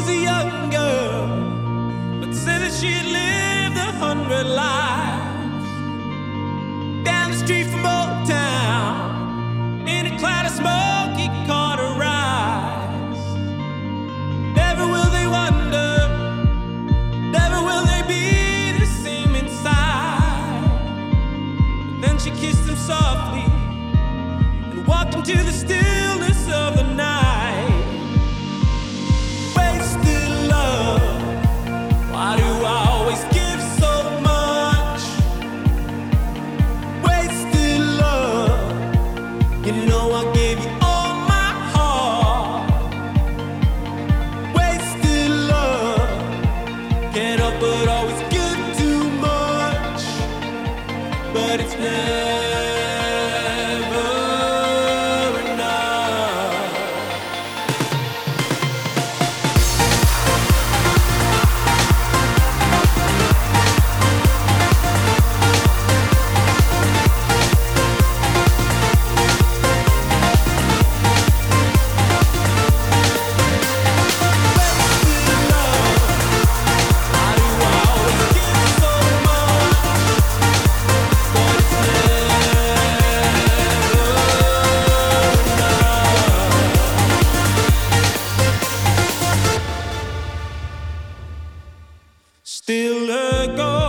But always good. still a ghost.